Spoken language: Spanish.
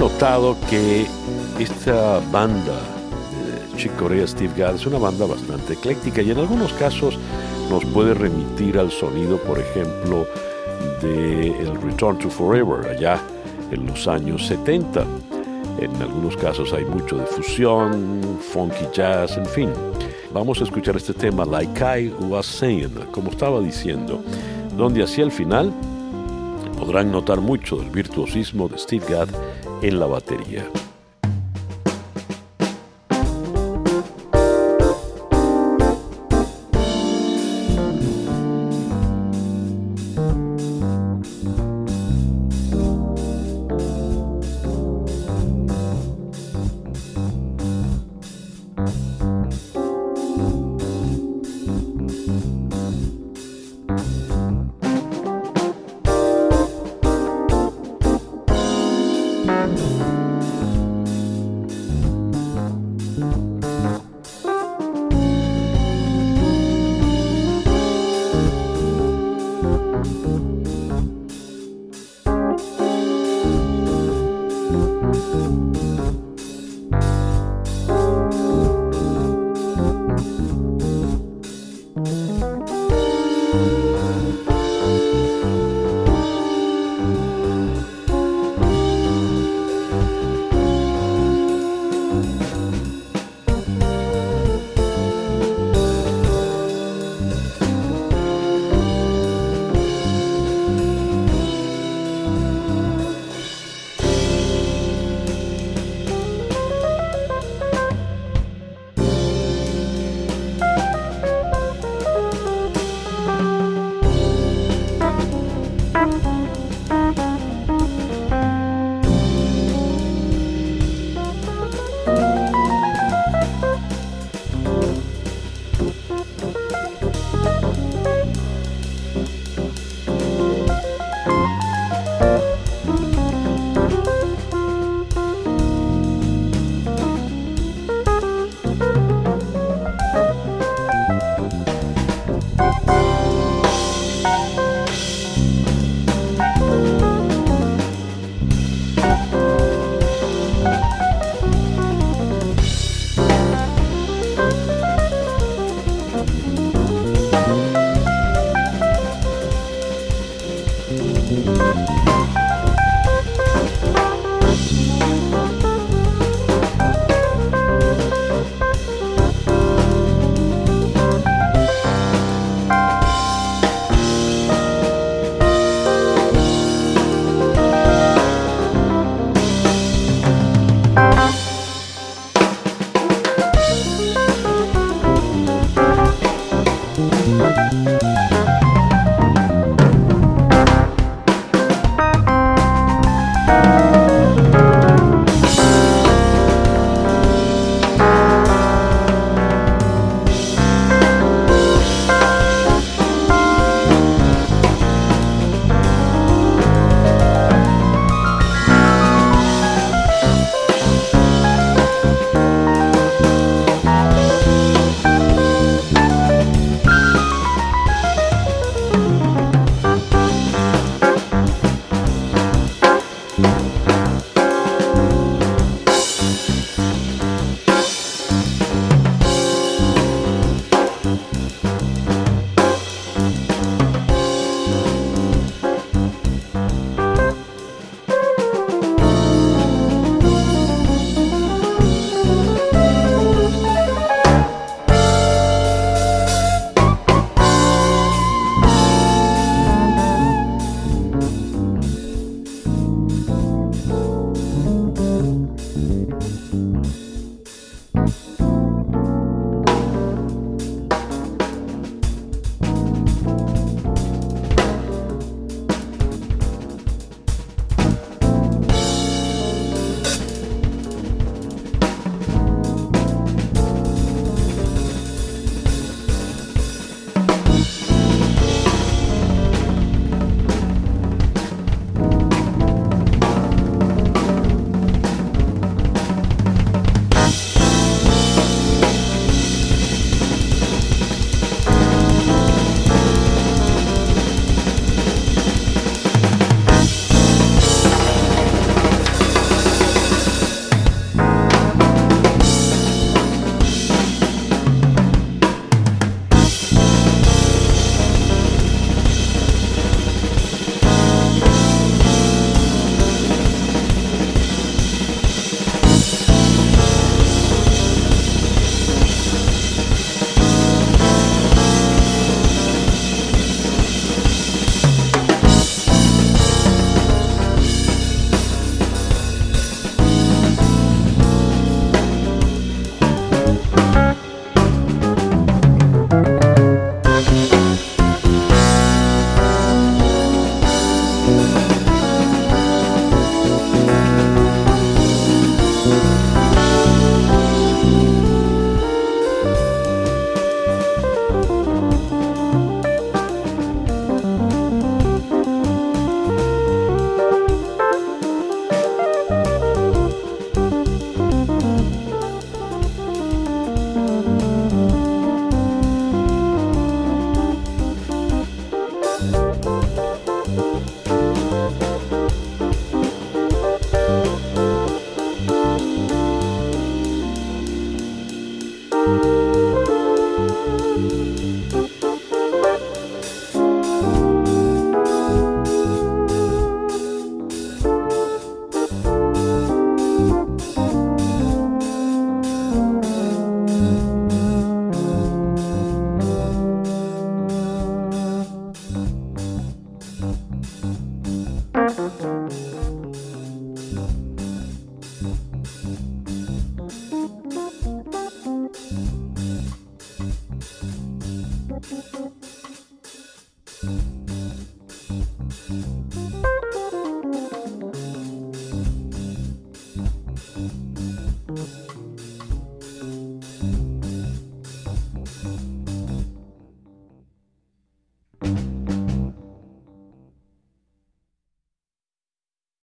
notado que esta banda de Chick Corea Steve Gadd es una banda bastante ecléctica y en algunos casos nos puede remitir al sonido, por ejemplo, de el Return to Forever allá en los años 70. En algunos casos hay mucho de fusión, funky jazz, en fin. Vamos a escuchar este tema, Like I Was Saying, como estaba diciendo, donde hacia el final podrán notar mucho del virtuosismo de Steve Gadd en la batería.